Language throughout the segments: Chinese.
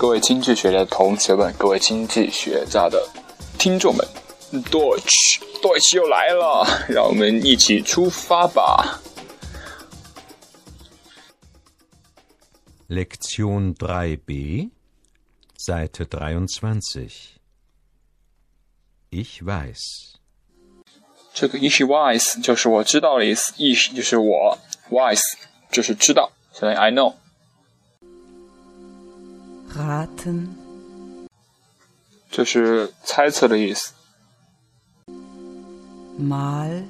各位经济学的同学们，各位经济学家的听众们，Deutsch，Deutsch 又来了，让我们一起出发吧。Lektion 3b, Seite 23. Ich weiß. 这个 ich weiß 就是我知道的意思，ich 就是我，weiß 就是知道，相当于 I know。Raten, 这是猜测的意思。mal,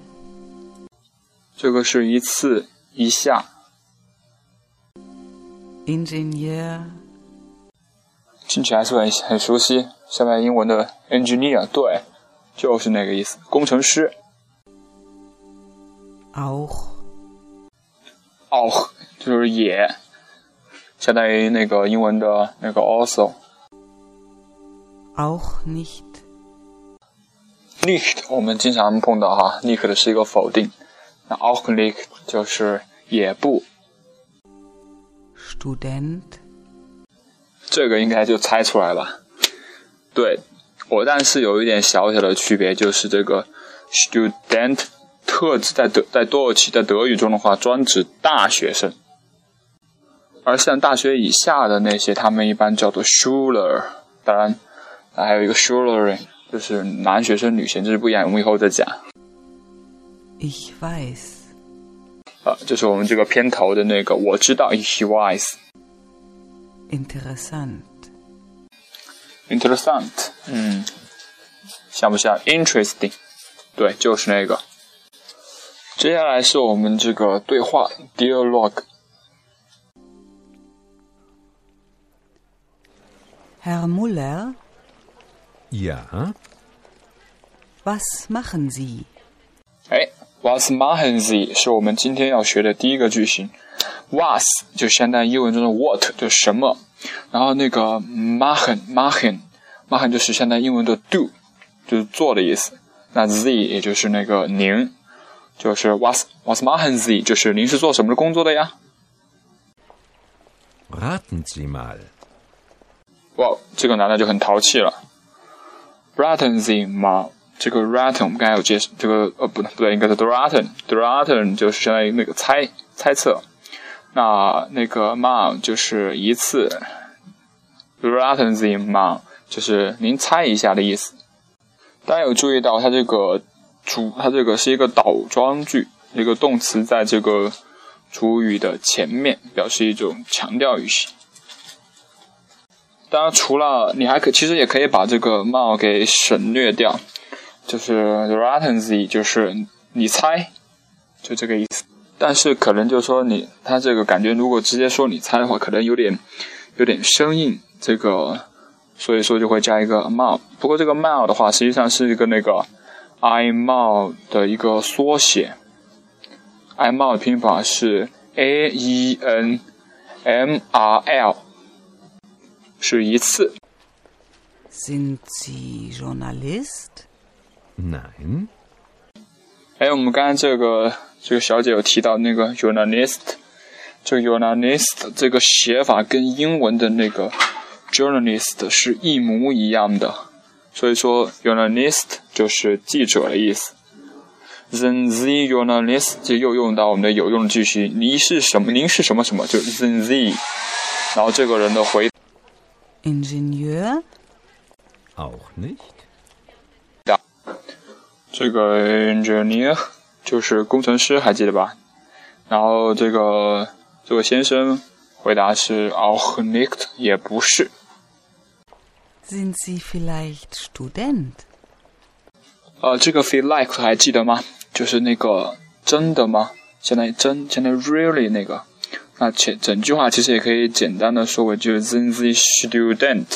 这个是一次一下，Ingenieur, 听起来是不是很很熟悉？下面英文的 engineer，对，就是那个意思，工程师。auch, auch 就是也，相当于那个英文的那个 also。auch nicht, nicht 我们经常碰到哈，nicht 的是一个否定，那 auch nicht 就是也不，Student, 这个应该就猜出来了。对，我但是有一点小小的区别，就是这个 student 特指在德在多尔奇在德语中的话，专指大学生，而像大学以下的那些，他们一般叫做 schuler，。当然，还有一个 schulerin，就是男学生、女学生，这是不一样，我们以后再讲。ich weiß, 啊，就是我们这个片头的那个，我知道 ich weiß。interessant, Interessant，嗯，像不像 interesting？对，就是那个。接下来是我们这个对话 dialogue。Herr Müller? Ja, was machen Sie? 哎，Was machen Sie 是我们今天要学的第一个句型。Was 就相当于英文中的 what，就是什么。然后那个 machen machen machen 就是相当于英文的 do，就是做的意思。那 Z 也就是那个您，就是 Was Was machen Sie 就是您是做什么的工作的呀？raten Sie mal. 哇，这个男的就很淘气了。Raten Sie 吗？这个 raten 我们刚才有介绍，这个呃不对不对，应该是 Dratton Dratton 就是相当于那个猜猜测。那那个 ma 就是一次，raten Sie 吗？就是您猜一下的意思。大家有注意到它这个主，它这个是一个倒装句，一个动词在这个主语的前面，表示一种强调语气。当然，除了你还可其实也可以把这个帽给省略掉，就是 ratency，就是你猜，就这个意思。但是可能就是说你他这个感觉，如果直接说你猜的话，可能有点有点生硬，这个所以说就会加一个帽。不过这个帽的话，实际上是一个那个 i 帽的一个缩写。i 帽的拼法是 a e n m r l。是一次。Sind Sie Journalist? Nein, 哎，我们刚才这个这个小姐有提到那个 journalist，这个 journalist 这个写法跟英文的那个 journalist 是一模一样的，所以说 journalist 就是记者的意思。Then the journalist 就又用到我们的有用的句型，你是什么？您是什么什么？就 then the，然后这个人的回 Ingenieur? auch nicht. 这个 engineer 就是工程师，还记得吧？然后这个这位先生回答是 auch nicht，也不是。 Sind Sie vielleicht Student? 呃，这个 feel like 还记得吗？就是那个真的吗？相当于真，相当于 really 那个。 那前整句话其实也可以简单的说为就是 Then the student。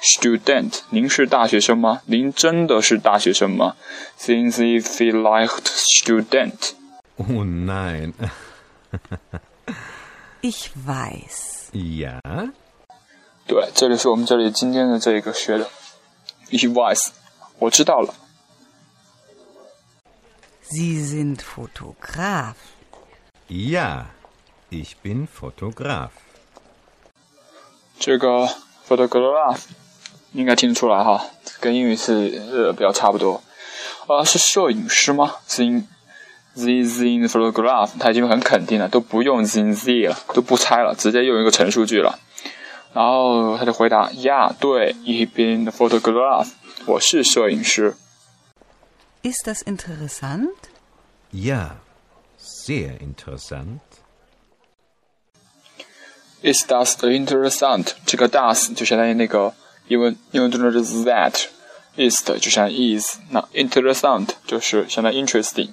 Student，您是大学生吗？您真的是大学生吗？Then the feel like student。Oh nein. Ich weiß. Ja, 对，这里是我们这里今天的这一个学的 Ich weiß，我知道了。Sie sind Fotograf. ja, ich bin Fotograf. 这个 photograph，应该听得出来哈，跟英语是呃比较差不多。呃，是摄影师吗？The the the photograph，他已经很肯定了，都不用 the the 了，都不猜了，直接用一个陈述句了。然后他就回答：Yeah，对，Ich bin photograph，我是摄影师。 Ist das interessant? Ja, sehr interessant. Is that interessant？这个 does 就相当于那个英文英文中的 that，is 就相当于 is，那 interessant 就是相当于 interesting，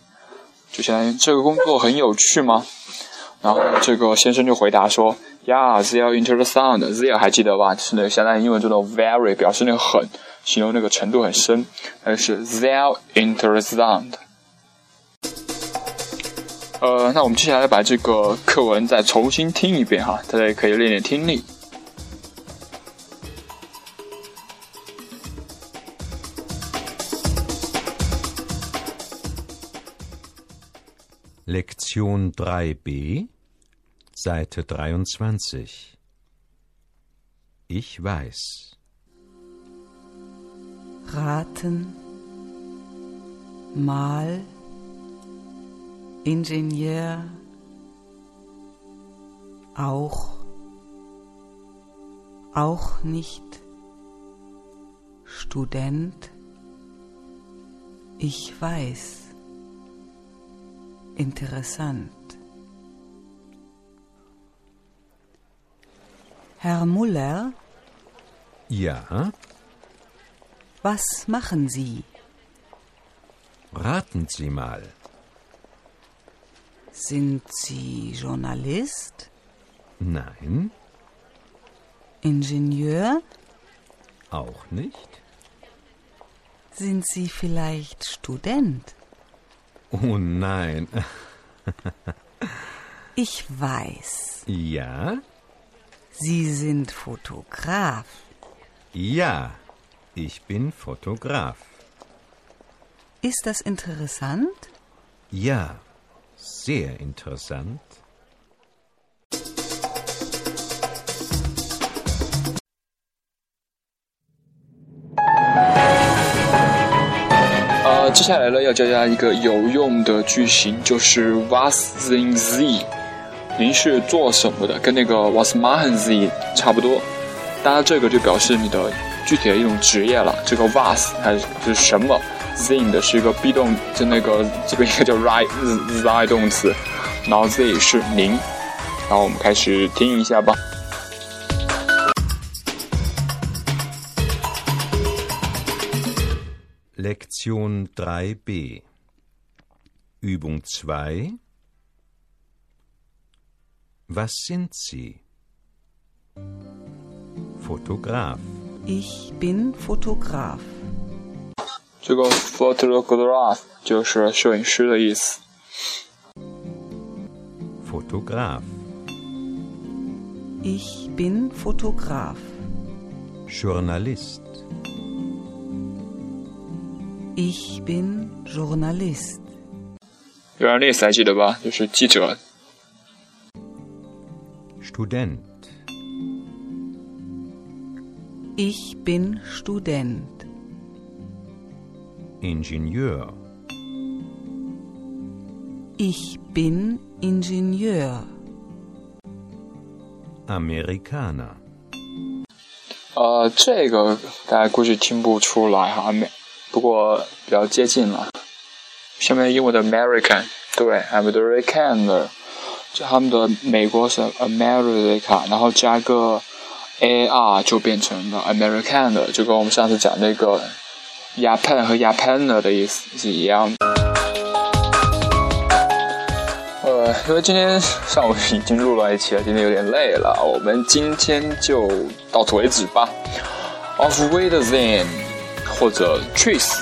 就相当于这个工作很有趣吗？然后这个先生就回答说，Yeah, they are interessant. They 还记得吧？就是那个相当于英文中的 very，表示那个很，形容那个程度很深，但是 they are interessant。呃，那我们接下来把这个课文再重新听一遍哈，大家也可以练练听力。Lektion 3b, Seite 23. Ich weiß. Raten, Mal, Ingenieur, auch, auch nicht, Student, ich weiß, interessant. Herr Muller, Ja, was machen Sie? raten Sie mal. Sind Sie Journalist? Nein, Ingenieur? auch nicht. Sind Sie vielleicht Student? Oh nein. Ich weiß. Ja, Sie sind Fotograf. ja, ich bin Fotograf. Ist das interessant? Ja, sehr interessant. 呃，接下来呢要教大家一个有用的句型，就是 Was sind Sie？您是做什么的？跟那个 Was machen Sie 差不多。当然，这个就表示你的具体的一种职业了。这个 Was 它是什么 ？Sind 的是一个 be 动，就那个这边应该叫 right z 动词，然后 Z 是您。然后我们开始听一下吧。 Lektion 3b. Übung 2. Was sind Sie? Fotograf. Ich bin Fotograf. 这个 photograph 就是摄影师的意思。 Fotograf. Ich bin Fotograf. Journalist. Ich bin Journalist. 有人 list 还记得吧？就是记者。 Student. Ich bin Student. Ingenieur. Ich bin Ingenieur. Amerikaner. 呃，这个大家估计听不出来哈，没，不过比较接近了。下面英文的 American，对，American 的，就他们的美国是 America，然后加个 AR 就变成了 American 的，就跟我们上次讲那个 Japan 和 Japaner 的意思是一样的。呃，因为今天上午已经录了一期了，今天有点累了，我们今天就到此为止吧。Off with them，或者 trees